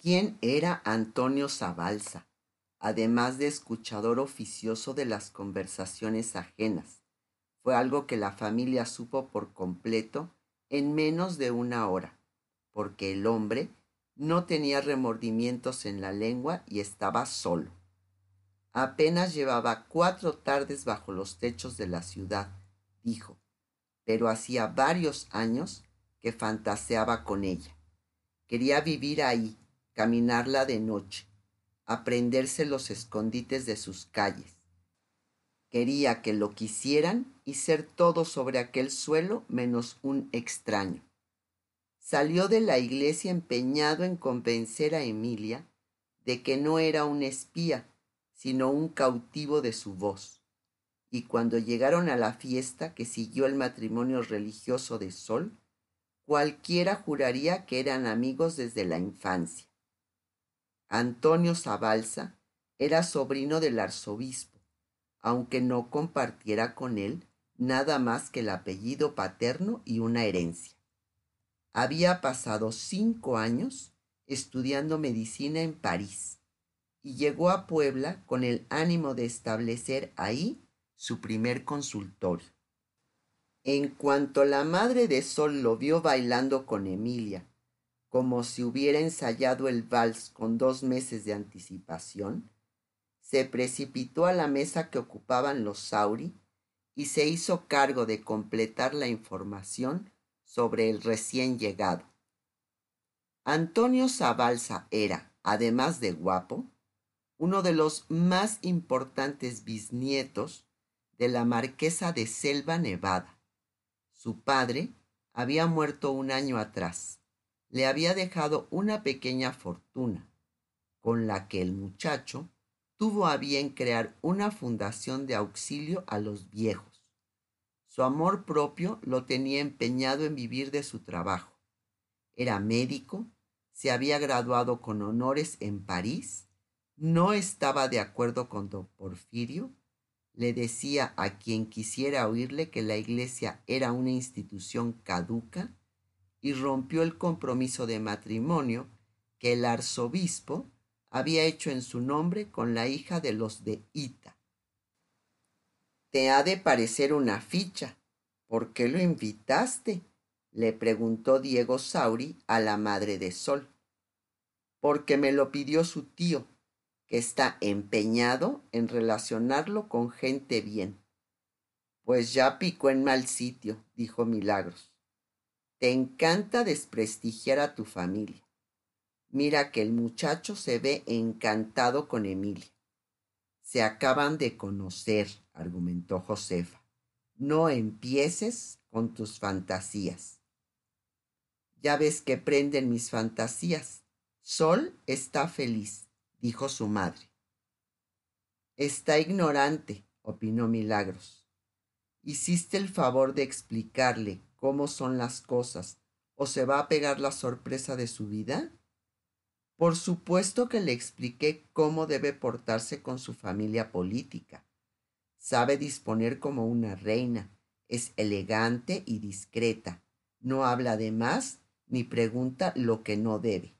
¿Quién era Antonio Zabalza, además de escuchador oficioso de las conversaciones ajenas? Fue algo que la familia supo por completo en menos de una hora, porque el hombre no tenía remordimientos en la lengua y estaba solo. Apenas llevaba cuatro tardes bajo los techos de la ciudad, dijo, pero hacía varios años que fantaseaba con ella. Quería vivir ahí, caminarla de noche, aprenderse los escondites de sus calles. Quería que lo quisieran y ser todo sobre aquel suelo menos un extraño. Salió de la iglesia empeñado en convencer a Emilia de que no era un espía, sino un cautivo de su voz. Y cuando llegaron a la fiesta que siguió el matrimonio religioso de Sol, cualquiera juraría que eran amigos desde la infancia. Antonio Zabalza era sobrino del arzobispo, aunque no compartiera con él nada más que el apellido paterno y una herencia. Había pasado cinco años estudiando medicina en París y llegó a Puebla con el ánimo de establecer ahí su primer consultorio. En cuanto la madre de Sol lo vio bailando con Emilia como si hubiera ensayado el vals con dos meses de anticipación, se precipitó a la mesa que ocupaban los Sauri y se hizo cargo de completar la información sobre el recién llegado. Antonio Zabalza era, además de guapo, uno de los más importantes bisnietos de la marquesa de Selva Nevada. Su padre había muerto un año atrás le había dejado una pequeña fortuna, con la que el muchacho tuvo a bien crear una fundación de auxilio a los viejos. Su amor propio lo tenía empeñado en vivir de su trabajo. Era médico, se había graduado con honores en París, no estaba de acuerdo con don Porfirio, le decía a quien quisiera oírle que la iglesia era una institución caduca y rompió el compromiso de matrimonio que el arzobispo había hecho en su nombre con la hija de los de Ita. Te ha de parecer una ficha. ¿Por qué lo invitaste? le preguntó Diego Sauri a la madre de Sol. Porque me lo pidió su tío, que está empeñado en relacionarlo con gente bien. Pues ya picó en mal sitio, dijo Milagros. Te encanta desprestigiar a tu familia. Mira que el muchacho se ve encantado con Emilia. Se acaban de conocer, argumentó Josefa. No empieces con tus fantasías. Ya ves que prenden mis fantasías. Sol está feliz, dijo su madre. Está ignorante, opinó Milagros. Hiciste el favor de explicarle cómo son las cosas, o se va a pegar la sorpresa de su vida? Por supuesto que le expliqué cómo debe portarse con su familia política. Sabe disponer como una reina, es elegante y discreta, no habla de más ni pregunta lo que no debe.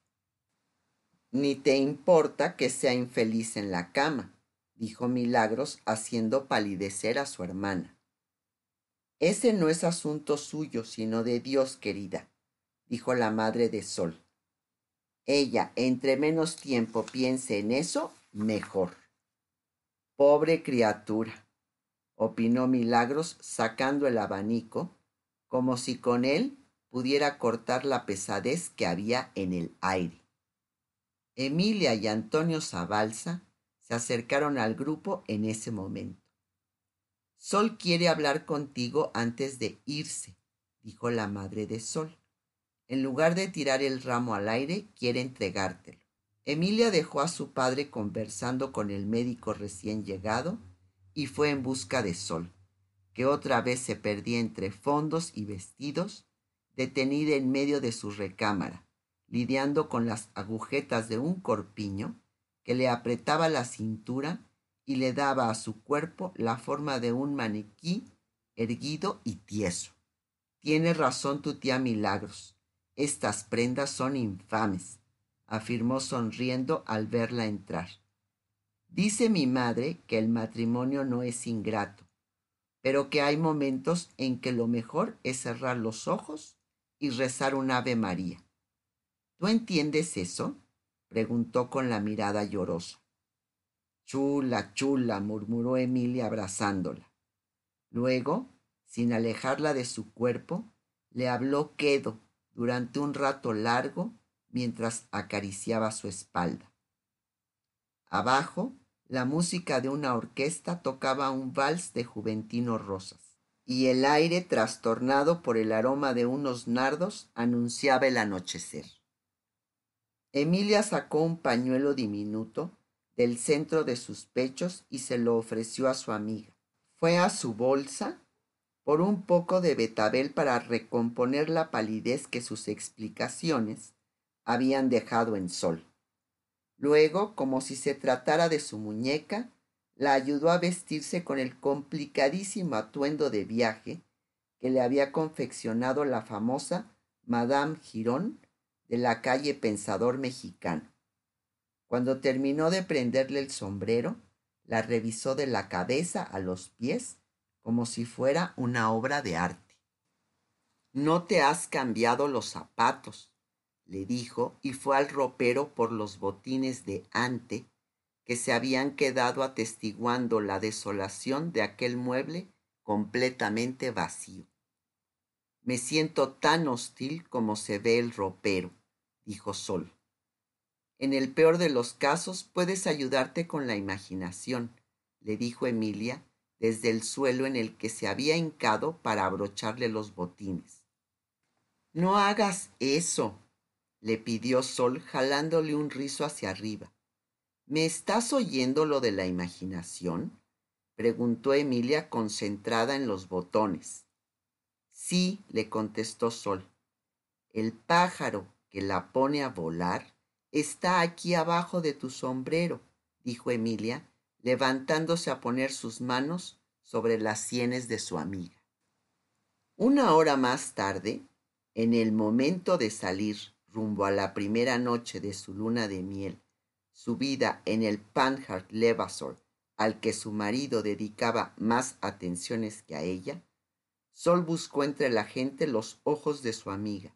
Ni te importa que sea infeliz en la cama, dijo Milagros haciendo palidecer a su hermana. Ese no es asunto suyo, sino de Dios, querida, dijo la madre de Sol. Ella, entre menos tiempo piense en eso, mejor. Pobre criatura, opinó Milagros sacando el abanico, como si con él pudiera cortar la pesadez que había en el aire. Emilia y Antonio Zabalza se acercaron al grupo en ese momento. Sol quiere hablar contigo antes de irse, dijo la madre de Sol. En lugar de tirar el ramo al aire, quiere entregártelo. Emilia dejó a su padre conversando con el médico recién llegado y fue en busca de Sol, que otra vez se perdía entre fondos y vestidos, detenida en medio de su recámara, lidiando con las agujetas de un corpiño que le apretaba la cintura y le daba a su cuerpo la forma de un maniquí erguido y tieso. Tiene razón tu tía Milagros. Estas prendas son infames. afirmó sonriendo al verla entrar. Dice mi madre que el matrimonio no es ingrato, pero que hay momentos en que lo mejor es cerrar los ojos y rezar un Ave María. ¿Tú entiendes eso? preguntó con la mirada llorosa. Chula, chula, murmuró Emilia abrazándola. Luego, sin alejarla de su cuerpo, le habló quedo durante un rato largo mientras acariciaba su espalda. Abajo, la música de una orquesta tocaba un vals de juventino rosas, y el aire trastornado por el aroma de unos nardos anunciaba el anochecer. Emilia sacó un pañuelo diminuto del centro de sus pechos y se lo ofreció a su amiga. Fue a su bolsa por un poco de betabel para recomponer la palidez que sus explicaciones habían dejado en sol. Luego, como si se tratara de su muñeca, la ayudó a vestirse con el complicadísimo atuendo de viaje que le había confeccionado la famosa Madame Girón de la calle Pensador Mexicano. Cuando terminó de prenderle el sombrero, la revisó de la cabeza a los pies como si fuera una obra de arte. No te has cambiado los zapatos, le dijo y fue al ropero por los botines de ante que se habían quedado atestiguando la desolación de aquel mueble completamente vacío. Me siento tan hostil como se ve el ropero, dijo Sol. En el peor de los casos puedes ayudarte con la imaginación, le dijo Emilia desde el suelo en el que se había hincado para abrocharle los botines. No hagas eso, le pidió Sol jalándole un rizo hacia arriba. ¿Me estás oyendo lo de la imaginación? preguntó Emilia concentrada en los botones. Sí, le contestó Sol. El pájaro que la pone a volar está aquí abajo de tu sombrero, dijo Emilia, levantándose a poner sus manos sobre las sienes de su amiga. Una hora más tarde, en el momento de salir rumbo a la primera noche de su luna de miel, subida en el Panhard Levassor, al que su marido dedicaba más atenciones que a ella, Sol buscó entre la gente los ojos de su amiga,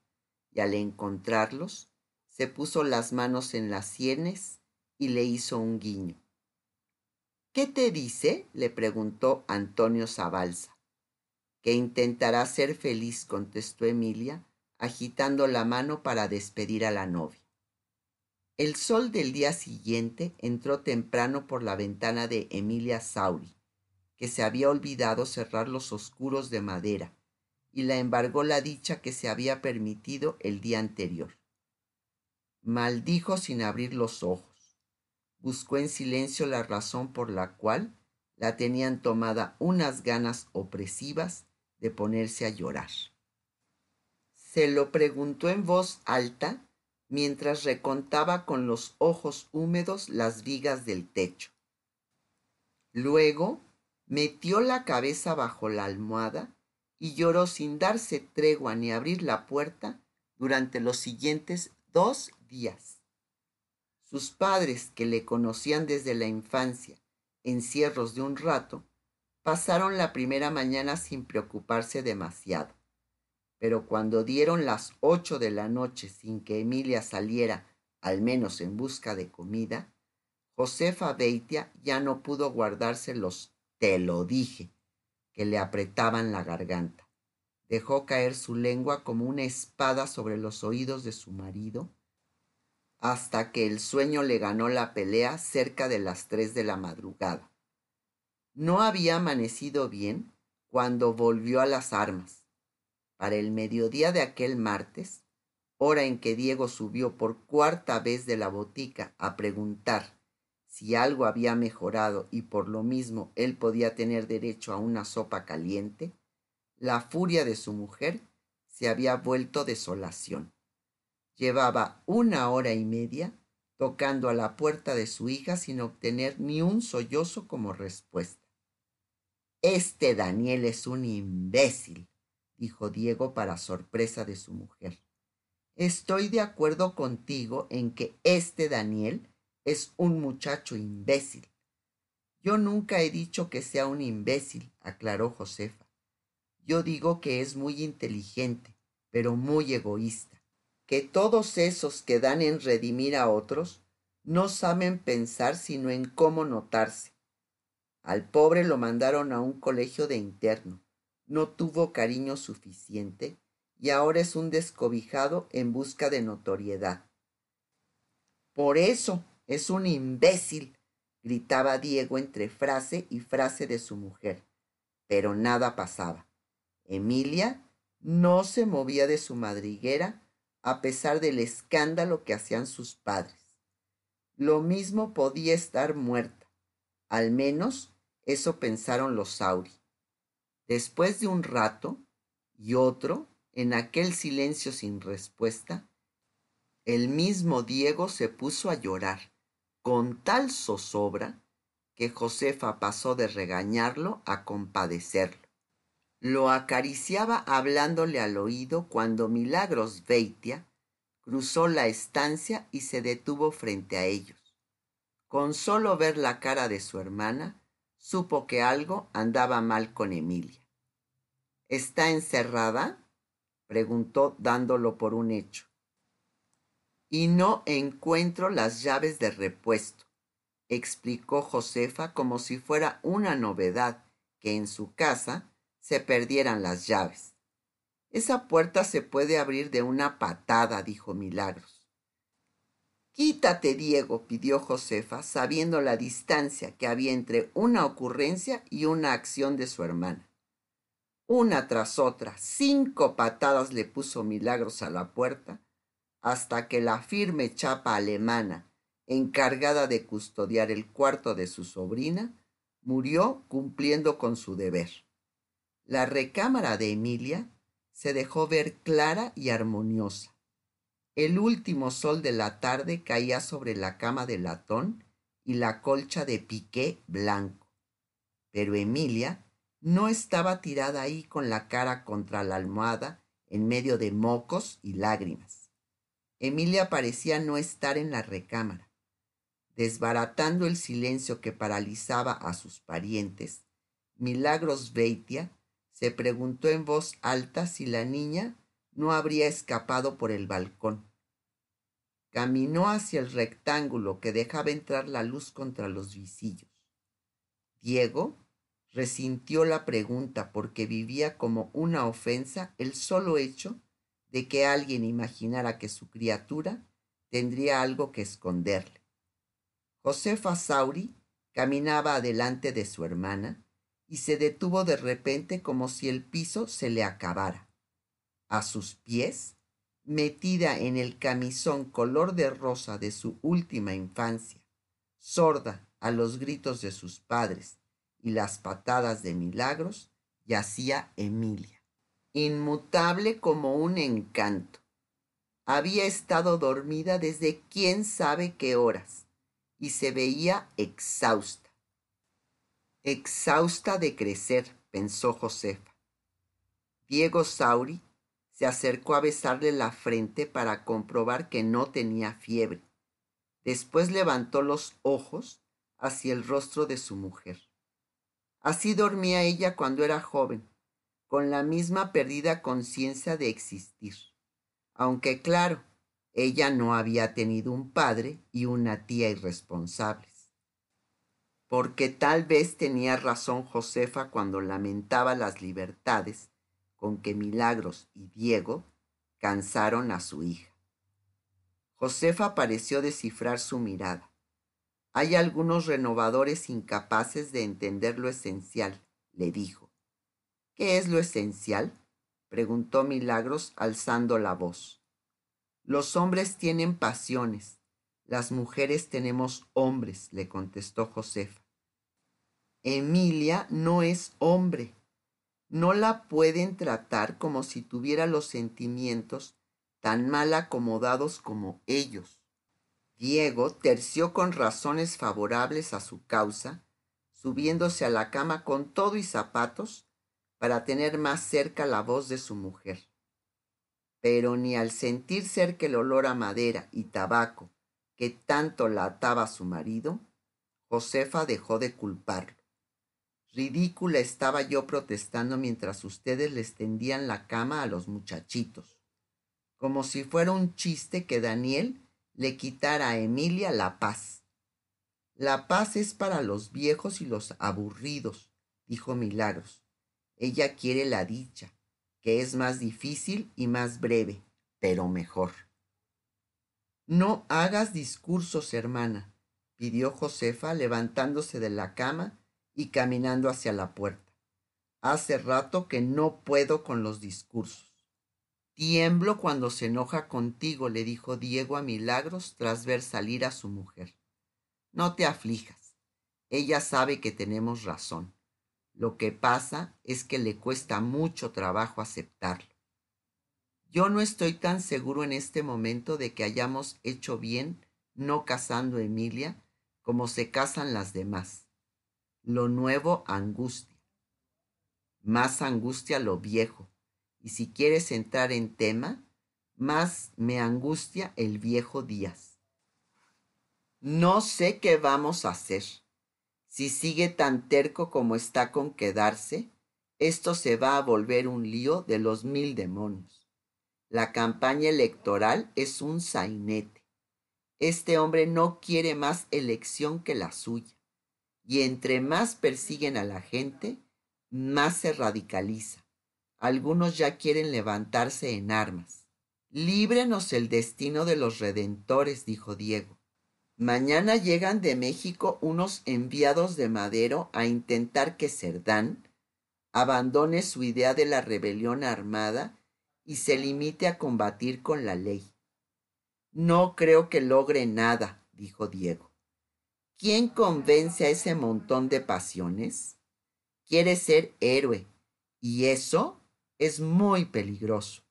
y al encontrarlos, se puso las manos en las sienes y le hizo un guiño. ¿Qué te dice? le preguntó Antonio Zabalza. Que intentará ser feliz, contestó Emilia, agitando la mano para despedir a la novia. El sol del día siguiente entró temprano por la ventana de Emilia Sauri, que se había olvidado cerrar los oscuros de madera, y la embargó la dicha que se había permitido el día anterior. Maldijo sin abrir los ojos. Buscó en silencio la razón por la cual la tenían tomada unas ganas opresivas de ponerse a llorar. Se lo preguntó en voz alta mientras recontaba con los ojos húmedos las vigas del techo. Luego metió la cabeza bajo la almohada y lloró sin darse tregua ni abrir la puerta durante los siguientes dos días. Sus padres, que le conocían desde la infancia, encierros de un rato, pasaron la primera mañana sin preocuparse demasiado pero cuando dieron las ocho de la noche sin que Emilia saliera, al menos en busca de comida, Josefa Beitia ya no pudo guardarse los te lo dije que le apretaban la garganta. Dejó caer su lengua como una espada sobre los oídos de su marido hasta que el sueño le ganó la pelea cerca de las tres de la madrugada. No había amanecido bien cuando volvió a las armas para el mediodía de aquel martes, hora en que Diego subió por cuarta vez de la botica a preguntar si algo había mejorado y por lo mismo él podía tener derecho a una sopa caliente, la furia de su mujer se había vuelto desolación. Llevaba una hora y media tocando a la puerta de su hija sin obtener ni un sollozo como respuesta. Este Daniel es un imbécil, dijo Diego para sorpresa de su mujer. Estoy de acuerdo contigo en que este Daniel es un muchacho imbécil. Yo nunca he dicho que sea un imbécil, aclaró Josefa. Yo digo que es muy inteligente, pero muy egoísta. Que todos esos que dan en redimir a otros no saben pensar sino en cómo notarse. Al pobre lo mandaron a un colegio de interno. No tuvo cariño suficiente y ahora es un descobijado en busca de notoriedad. Por eso es un imbécil, gritaba Diego entre frase y frase de su mujer. Pero nada pasaba. Emilia no se movía de su madriguera a pesar del escándalo que hacían sus padres. Lo mismo podía estar muerta. Al menos eso pensaron los Sauri. Después de un rato y otro, en aquel silencio sin respuesta, el mismo Diego se puso a llorar con tal zozobra que Josefa pasó de regañarlo a compadecerlo. Lo acariciaba hablándole al oído cuando Milagros Veitia cruzó la estancia y se detuvo frente a ellos. Con solo ver la cara de su hermana, supo que algo andaba mal con Emilia. ¿Está encerrada? preguntó dándolo por un hecho y no encuentro las llaves de repuesto, explicó Josefa como si fuera una novedad que en su casa se perdieran las llaves. Esa puerta se puede abrir de una patada, dijo Milagros. Quítate, Diego, pidió Josefa, sabiendo la distancia que había entre una ocurrencia y una acción de su hermana. Una tras otra, cinco patadas le puso Milagros a la puerta, hasta que la firme chapa alemana, encargada de custodiar el cuarto de su sobrina, murió cumpliendo con su deber. La recámara de Emilia se dejó ver clara y armoniosa. El último sol de la tarde caía sobre la cama de latón y la colcha de piqué blanco. Pero Emilia no estaba tirada ahí con la cara contra la almohada en medio de mocos y lágrimas. Emilia parecía no estar en la recámara. Desbaratando el silencio que paralizaba a sus parientes, Milagros Beitia se preguntó en voz alta si la niña no habría escapado por el balcón. Caminó hacia el rectángulo que dejaba entrar la luz contra los visillos. Diego resintió la pregunta porque vivía como una ofensa el solo hecho de que alguien imaginara que su criatura tendría algo que esconderle. Josefa Sauri caminaba adelante de su hermana y se detuvo de repente como si el piso se le acabara. A sus pies, metida en el camisón color de rosa de su última infancia, sorda a los gritos de sus padres y las patadas de milagros, yacía Emilia inmutable como un encanto. Había estado dormida desde quién sabe qué horas y se veía exhausta. Exhausta de crecer, pensó Josefa. Diego Sauri se acercó a besarle la frente para comprobar que no tenía fiebre. Después levantó los ojos hacia el rostro de su mujer. Así dormía ella cuando era joven, con la misma perdida conciencia de existir. Aunque claro, ella no había tenido un padre y una tía irresponsables. Porque tal vez tenía razón Josefa cuando lamentaba las libertades con que Milagros y Diego cansaron a su hija. Josefa pareció descifrar su mirada. Hay algunos renovadores incapaces de entender lo esencial, le dijo. ¿Qué es lo esencial? preguntó Milagros alzando la voz. Los hombres tienen pasiones, las mujeres tenemos hombres, le contestó Josefa. Emilia no es hombre. No la pueden tratar como si tuviera los sentimientos tan mal acomodados como ellos. Diego terció con razones favorables a su causa, subiéndose a la cama con todo y zapatos, para tener más cerca la voz de su mujer. pero ni al sentir cerca el olor a madera y tabaco que tanto la ataba a su marido, Josefa dejó de culparlo. Ridícula estaba yo protestando mientras ustedes les tendían la cama a los muchachitos, como si fuera un chiste que Daniel le quitara a Emilia la paz. La paz es para los viejos y los aburridos, dijo Milagros. Ella quiere la dicha, que es más difícil y más breve, pero mejor. No hagas discursos, hermana, pidió Josefa levantándose de la cama y caminando hacia la puerta. Hace rato que no puedo con los discursos. Tiemblo cuando se enoja contigo, le dijo Diego a Milagros tras ver salir a su mujer. No te aflijas. Ella sabe que tenemos razón. Lo que pasa es que le cuesta mucho trabajo aceptarlo. Yo no estoy tan seguro en este momento de que hayamos hecho bien no casando a Emilia como se casan las demás. Lo nuevo angustia. Más angustia lo viejo. Y si quieres entrar en tema, más me angustia el viejo Díaz. No sé qué vamos a hacer. Si sigue tan terco como está con quedarse, esto se va a volver un lío de los mil demonios. La campaña electoral es un sainete. Este hombre no quiere más elección que la suya. Y entre más persiguen a la gente, más se radicaliza. Algunos ya quieren levantarse en armas. Líbrenos el destino de los redentores, dijo Diego. Mañana llegan de México unos enviados de Madero a intentar que Cerdán abandone su idea de la rebelión armada y se limite a combatir con la ley. No creo que logre nada, dijo Diego. ¿Quién convence a ese montón de pasiones? Quiere ser héroe, y eso es muy peligroso.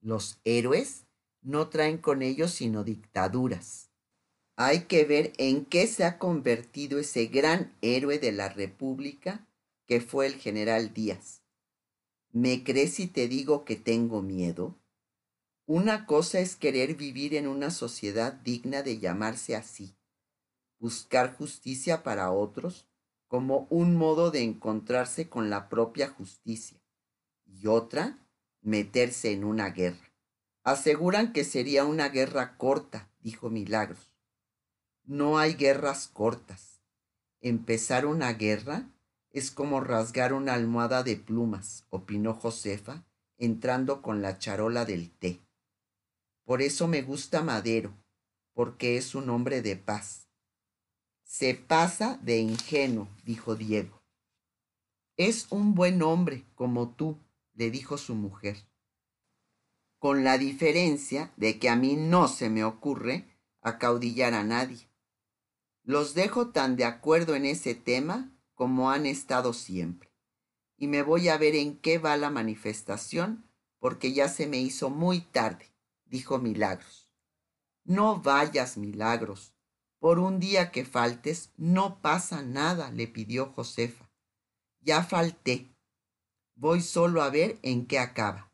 Los héroes no traen con ellos sino dictaduras. Hay que ver en qué se ha convertido ese gran héroe de la República que fue el general Díaz. ¿Me crees si te digo que tengo miedo? Una cosa es querer vivir en una sociedad digna de llamarse así, buscar justicia para otros como un modo de encontrarse con la propia justicia, y otra, meterse en una guerra. Aseguran que sería una guerra corta, dijo Milagros no hay guerras cortas. Empezar una guerra es como rasgar una almohada de plumas, opinó Josefa, entrando con la charola del té. Por eso me gusta Madero, porque es un hombre de paz. Se pasa de ingenuo, dijo Diego. Es un buen hombre, como tú, le dijo su mujer. Con la diferencia de que a mí no se me ocurre acaudillar a nadie. Los dejo tan de acuerdo en ese tema como han estado siempre. Y me voy a ver en qué va la manifestación porque ya se me hizo muy tarde, dijo Milagros. No vayas, Milagros. Por un día que faltes no pasa nada, le pidió Josefa. Ya falté. Voy solo a ver en qué acaba.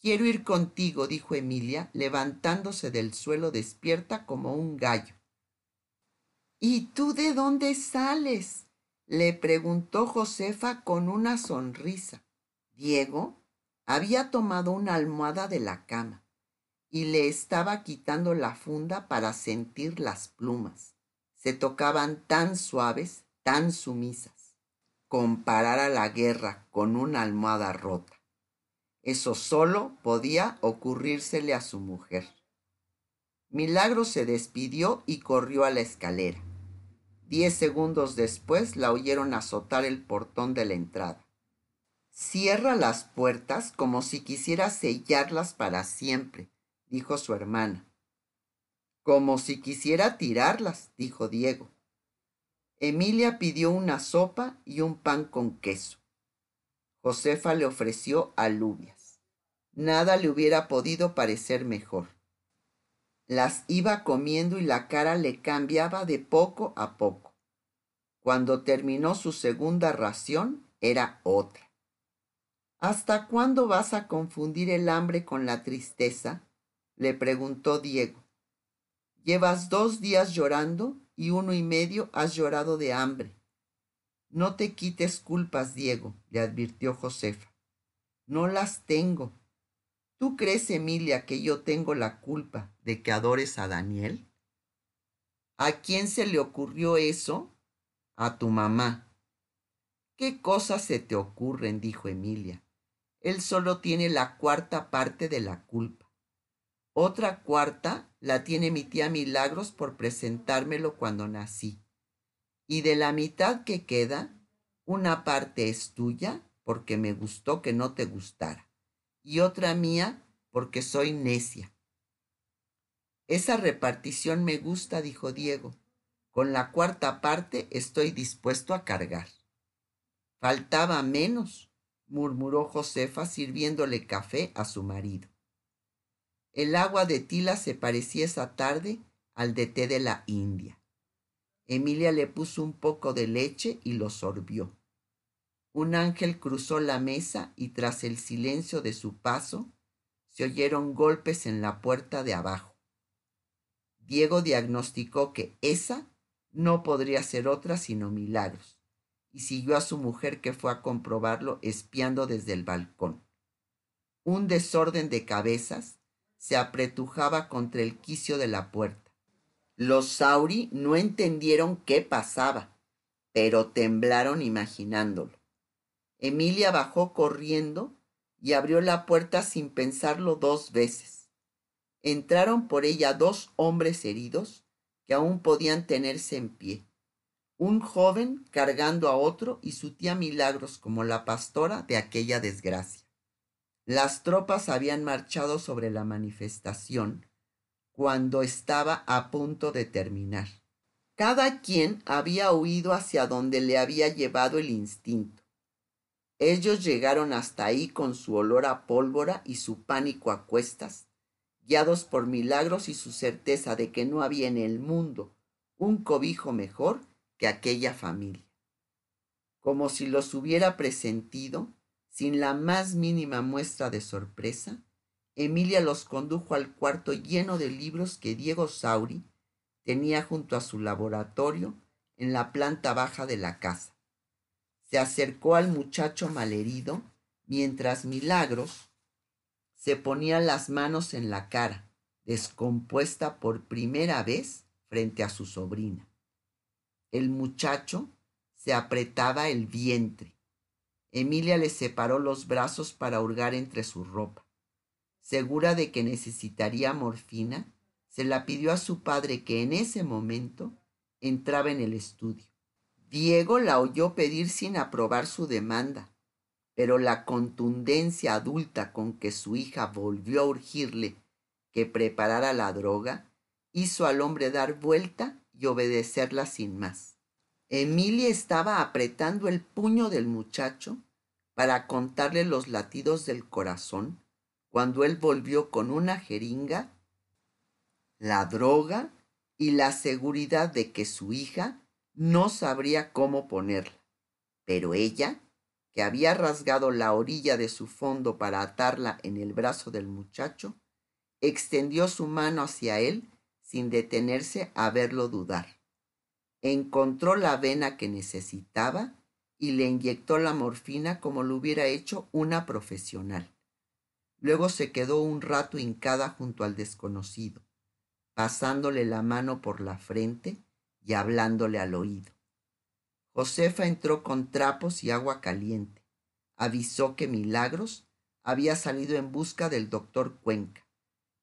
Quiero ir contigo, dijo Emilia, levantándose del suelo despierta como un gallo. ¿Y tú de dónde sales? le preguntó Josefa con una sonrisa. Diego había tomado una almohada de la cama y le estaba quitando la funda para sentir las plumas. Se tocaban tan suaves, tan sumisas. Comparar a la guerra con una almohada rota. Eso solo podía ocurrírsele a su mujer. Milagro se despidió y corrió a la escalera. Diez segundos después la oyeron azotar el portón de la entrada. Cierra las puertas como si quisiera sellarlas para siempre, dijo su hermana. Como si quisiera tirarlas, dijo Diego. Emilia pidió una sopa y un pan con queso. Josefa le ofreció alubias. Nada le hubiera podido parecer mejor. Las iba comiendo y la cara le cambiaba de poco a poco. Cuando terminó su segunda ración era otra. ¿Hasta cuándo vas a confundir el hambre con la tristeza? Le preguntó Diego. Llevas dos días llorando y uno y medio has llorado de hambre. No te quites culpas, Diego, le advirtió Josefa. No las tengo. ¿Tú crees, Emilia, que yo tengo la culpa de que adores a Daniel? ¿A quién se le ocurrió eso? A tu mamá. ¿Qué cosas se te ocurren? dijo Emilia. Él solo tiene la cuarta parte de la culpa. Otra cuarta la tiene mi tía Milagros por presentármelo cuando nací. Y de la mitad que queda, una parte es tuya porque me gustó que no te gustara. Y otra mía porque soy necia. Esa repartición me gusta, dijo Diego. Con la cuarta parte estoy dispuesto a cargar. Faltaba menos, murmuró Josefa sirviéndole café a su marido. El agua de tila se parecía esa tarde al de té de la India. Emilia le puso un poco de leche y lo sorbió. Un ángel cruzó la mesa y tras el silencio de su paso se oyeron golpes en la puerta de abajo. Diego diagnosticó que esa no podría ser otra sino milagros y siguió a su mujer que fue a comprobarlo espiando desde el balcón. Un desorden de cabezas se apretujaba contra el quicio de la puerta. Los Sauri no entendieron qué pasaba, pero temblaron imaginándolo. Emilia bajó corriendo y abrió la puerta sin pensarlo dos veces. Entraron por ella dos hombres heridos que aún podían tenerse en pie. Un joven cargando a otro y su tía Milagros como la pastora de aquella desgracia. Las tropas habían marchado sobre la manifestación cuando estaba a punto de terminar. Cada quien había huido hacia donde le había llevado el instinto. Ellos llegaron hasta ahí con su olor a pólvora y su pánico a cuestas, guiados por milagros y su certeza de que no había en el mundo un cobijo mejor que aquella familia. Como si los hubiera presentido, sin la más mínima muestra de sorpresa, Emilia los condujo al cuarto lleno de libros que Diego Sauri tenía junto a su laboratorio en la planta baja de la casa. Se acercó al muchacho malherido mientras Milagros se ponía las manos en la cara, descompuesta por primera vez frente a su sobrina. El muchacho se apretaba el vientre. Emilia le separó los brazos para hurgar entre su ropa. Segura de que necesitaría morfina, se la pidió a su padre que en ese momento entraba en el estudio. Diego la oyó pedir sin aprobar su demanda pero la contundencia adulta con que su hija volvió a urgirle que preparara la droga hizo al hombre dar vuelta y obedecerla sin más. Emilia estaba apretando el puño del muchacho para contarle los latidos del corazón cuando él volvió con una jeringa, la droga y la seguridad de que su hija no sabría cómo ponerla. Pero ella que había rasgado la orilla de su fondo para atarla en el brazo del muchacho, extendió su mano hacia él sin detenerse a verlo dudar. Encontró la vena que necesitaba y le inyectó la morfina como lo hubiera hecho una profesional. Luego se quedó un rato hincada junto al desconocido, pasándole la mano por la frente y hablándole al oído. Josefa entró con trapos y agua caliente. Avisó que Milagros había salido en busca del doctor Cuenca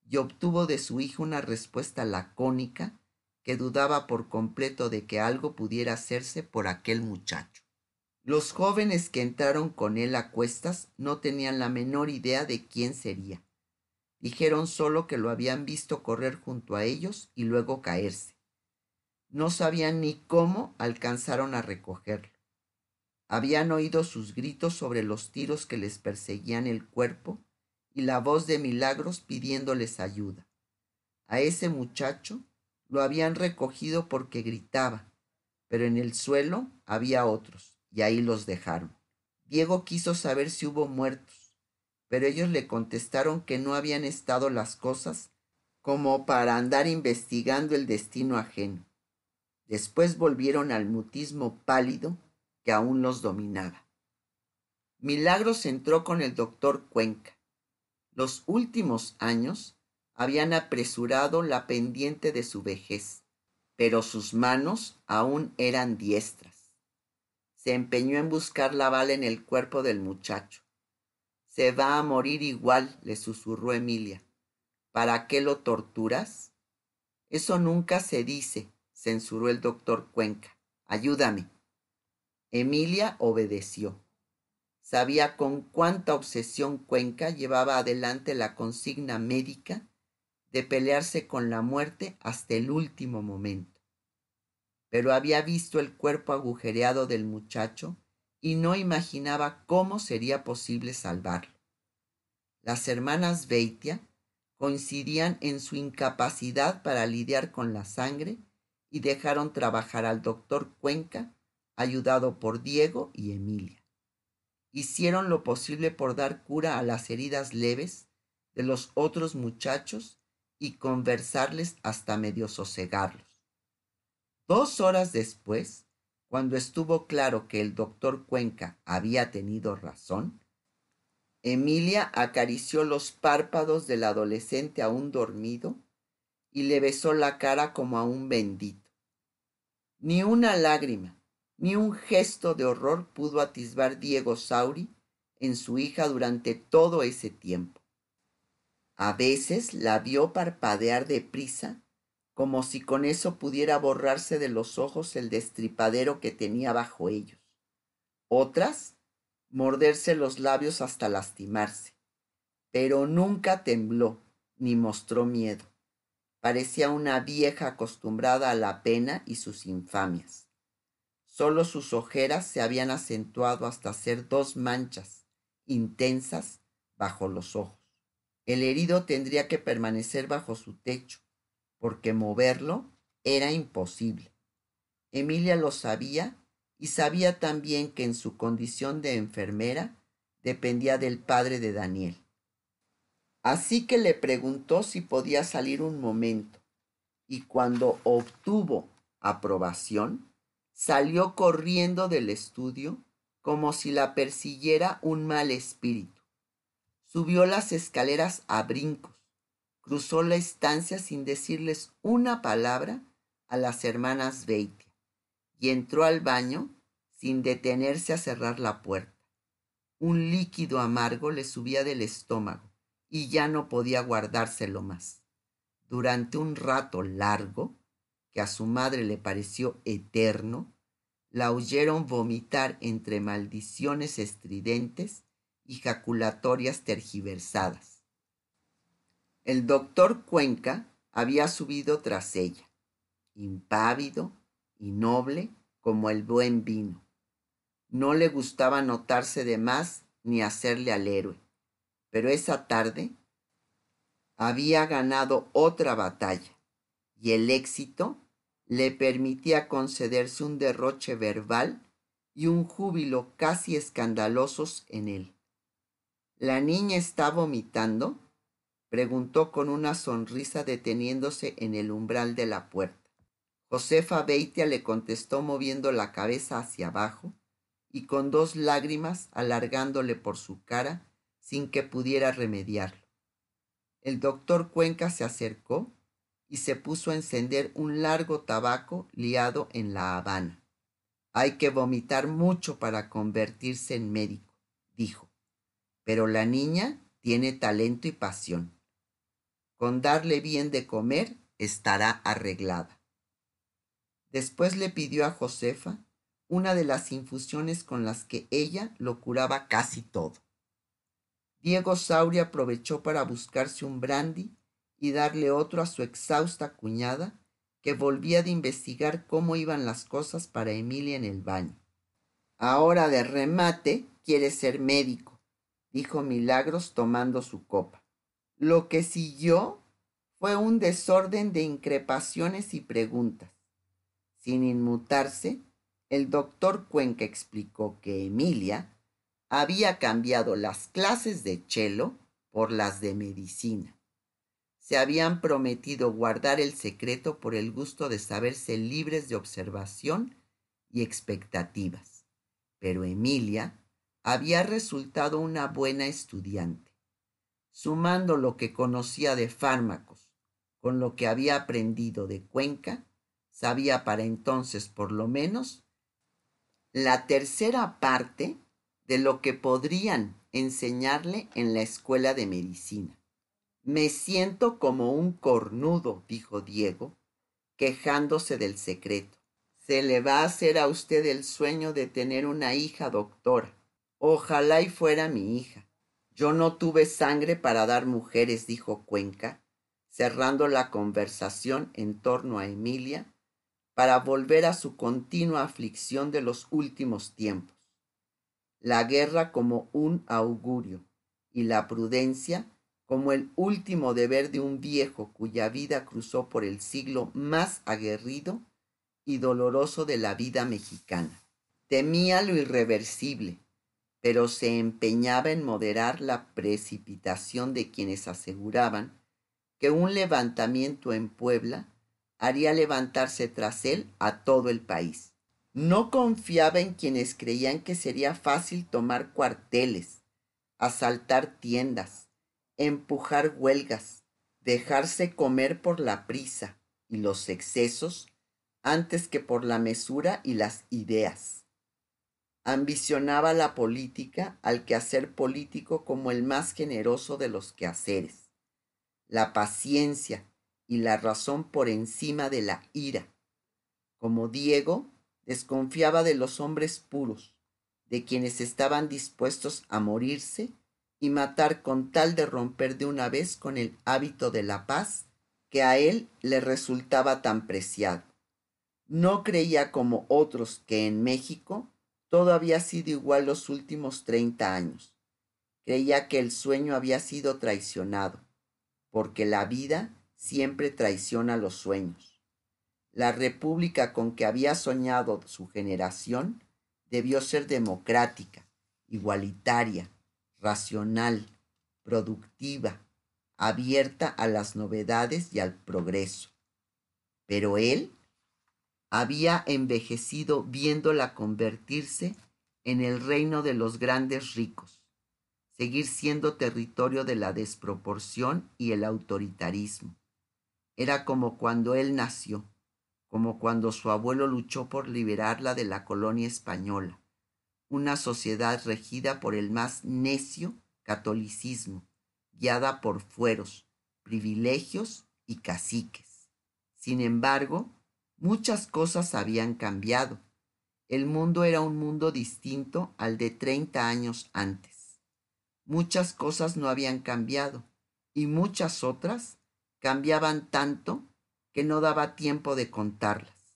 y obtuvo de su hija una respuesta lacónica que dudaba por completo de que algo pudiera hacerse por aquel muchacho. Los jóvenes que entraron con él a cuestas no tenían la menor idea de quién sería. Dijeron solo que lo habían visto correr junto a ellos y luego caerse. No sabían ni cómo alcanzaron a recogerlo. Habían oído sus gritos sobre los tiros que les perseguían el cuerpo y la voz de milagros pidiéndoles ayuda. A ese muchacho lo habían recogido porque gritaba, pero en el suelo había otros y ahí los dejaron. Diego quiso saber si hubo muertos, pero ellos le contestaron que no habían estado las cosas como para andar investigando el destino ajeno. Después volvieron al mutismo pálido que aún los dominaba. Milagros entró con el doctor Cuenca. Los últimos años habían apresurado la pendiente de su vejez, pero sus manos aún eran diestras. Se empeñó en buscar la bala en el cuerpo del muchacho. Se va a morir igual, le susurró Emilia. ¿Para qué lo torturas? Eso nunca se dice, censuró el doctor Cuenca. Ayúdame. Emilia obedeció. Sabía con cuánta obsesión Cuenca llevaba adelante la consigna médica de pelearse con la muerte hasta el último momento. Pero había visto el cuerpo agujereado del muchacho y no imaginaba cómo sería posible salvarlo. Las hermanas Beitia coincidían en su incapacidad para lidiar con la sangre y dejaron trabajar al doctor Cuenca, ayudado por Diego y Emilia. Hicieron lo posible por dar cura a las heridas leves de los otros muchachos y conversarles hasta medio sosegarlos. Dos horas después, cuando estuvo claro que el doctor Cuenca había tenido razón, Emilia acarició los párpados del adolescente aún dormido y le besó la cara como a un bendito. Ni una lágrima, ni un gesto de horror pudo atisbar Diego Sauri en su hija durante todo ese tiempo. A veces la vio parpadear deprisa, como si con eso pudiera borrarse de los ojos el destripadero que tenía bajo ellos. Otras, morderse los labios hasta lastimarse. Pero nunca tembló ni mostró miedo. Parecía una vieja acostumbrada a la pena y sus infamias. Solo sus ojeras se habían acentuado hasta hacer dos manchas intensas bajo los ojos. El herido tendría que permanecer bajo su techo, porque moverlo era imposible. Emilia lo sabía y sabía también que en su condición de enfermera dependía del padre de Daniel. Así que le preguntó si podía salir un momento y cuando obtuvo aprobación, salió corriendo del estudio como si la persiguiera un mal espíritu. Subió las escaleras a brincos, cruzó la estancia sin decirles una palabra a las hermanas Beitia y entró al baño sin detenerse a cerrar la puerta. Un líquido amargo le subía del estómago y ya no podía guardárselo más. Durante un rato largo, que a su madre le pareció eterno, la oyeron vomitar entre maldiciones estridentes y jaculatorias tergiversadas. El doctor Cuenca había subido tras ella, impávido y noble como el buen vino. No le gustaba notarse de más ni hacerle al héroe pero esa tarde había ganado otra batalla y el éxito le permitía concederse un derroche verbal y un júbilo casi escandalosos en él. ¿La niña está vomitando? preguntó con una sonrisa deteniéndose en el umbral de la puerta. Josefa Beitia le contestó moviendo la cabeza hacia abajo y con dos lágrimas alargándole por su cara sin que pudiera remediarlo. El doctor Cuenca se acercó y se puso a encender un largo tabaco liado en la habana. Hay que vomitar mucho para convertirse en médico, dijo. Pero la niña tiene talento y pasión. Con darle bien de comer estará arreglada. Después le pidió a Josefa una de las infusiones con las que ella lo curaba casi todo. Diego Sauri aprovechó para buscarse un brandy y darle otro a su exhausta cuñada, que volvía de investigar cómo iban las cosas para Emilia en el baño. Ahora de remate quiere ser médico, dijo Milagros tomando su copa. Lo que siguió fue un desorden de increpaciones y preguntas. Sin inmutarse, el doctor Cuenca explicó que Emilia había cambiado las clases de chelo por las de medicina. Se habían prometido guardar el secreto por el gusto de saberse libres de observación y expectativas. Pero Emilia había resultado una buena estudiante. Sumando lo que conocía de fármacos con lo que había aprendido de Cuenca, sabía para entonces por lo menos la tercera parte de lo que podrían enseñarle en la escuela de medicina. Me siento como un cornudo, dijo Diego, quejándose del secreto. Se le va a hacer a usted el sueño de tener una hija doctora. Ojalá y fuera mi hija. Yo no tuve sangre para dar mujeres, dijo Cuenca, cerrando la conversación en torno a Emilia para volver a su continua aflicción de los últimos tiempos. La guerra como un augurio y la prudencia como el último deber de un viejo cuya vida cruzó por el siglo más aguerrido y doloroso de la vida mexicana. Temía lo irreversible, pero se empeñaba en moderar la precipitación de quienes aseguraban que un levantamiento en Puebla haría levantarse tras él a todo el país. No confiaba en quienes creían que sería fácil tomar cuarteles, asaltar tiendas, empujar huelgas, dejarse comer por la prisa y los excesos antes que por la mesura y las ideas. Ambicionaba la política al quehacer político como el más generoso de los quehaceres. La paciencia, y la razón por encima de la ira. Como Diego, desconfiaba de los hombres puros, de quienes estaban dispuestos a morirse y matar con tal de romper de una vez con el hábito de la paz que a él le resultaba tan preciado. No creía como otros que en México todo había sido igual los últimos treinta años. Creía que el sueño había sido traicionado, porque la vida siempre traiciona los sueños. La república con que había soñado su generación debió ser democrática, igualitaria, racional, productiva, abierta a las novedades y al progreso. Pero él había envejecido viéndola convertirse en el reino de los grandes ricos, seguir siendo territorio de la desproporción y el autoritarismo, era como cuando él nació, como cuando su abuelo luchó por liberarla de la colonia española, una sociedad regida por el más necio catolicismo, guiada por fueros, privilegios y caciques. Sin embargo, muchas cosas habían cambiado. El mundo era un mundo distinto al de treinta años antes. Muchas cosas no habían cambiado y muchas otras cambiaban tanto que no daba tiempo de contarlas.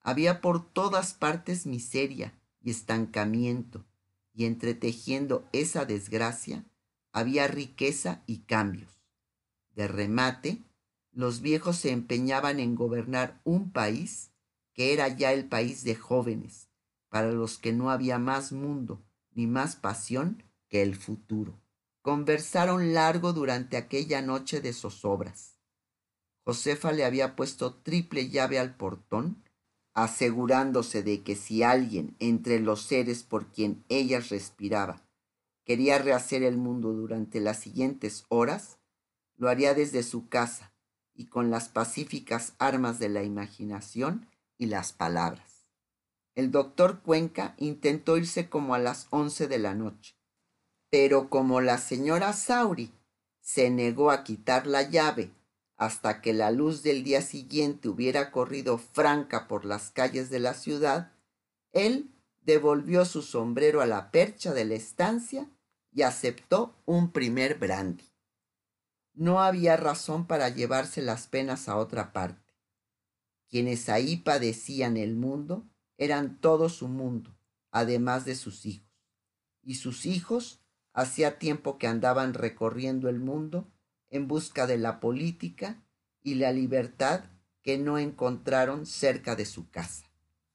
Había por todas partes miseria y estancamiento, y entretejiendo esa desgracia había riqueza y cambios. De remate, los viejos se empeñaban en gobernar un país que era ya el país de jóvenes, para los que no había más mundo ni más pasión que el futuro. Conversaron largo durante aquella noche de zozobras. Josefa le había puesto triple llave al portón, asegurándose de que si alguien entre los seres por quien ella respiraba quería rehacer el mundo durante las siguientes horas, lo haría desde su casa y con las pacíficas armas de la imaginación y las palabras. El doctor Cuenca intentó irse como a las once de la noche, pero como la señora Sauri se negó a quitar la llave hasta que la luz del día siguiente hubiera corrido franca por las calles de la ciudad, él devolvió su sombrero a la percha de la estancia y aceptó un primer brandy. No había razón para llevarse las penas a otra parte. Quienes ahí padecían el mundo eran todo su mundo, además de sus hijos. Y sus hijos hacía tiempo que andaban recorriendo el mundo en busca de la política y la libertad que no encontraron cerca de su casa.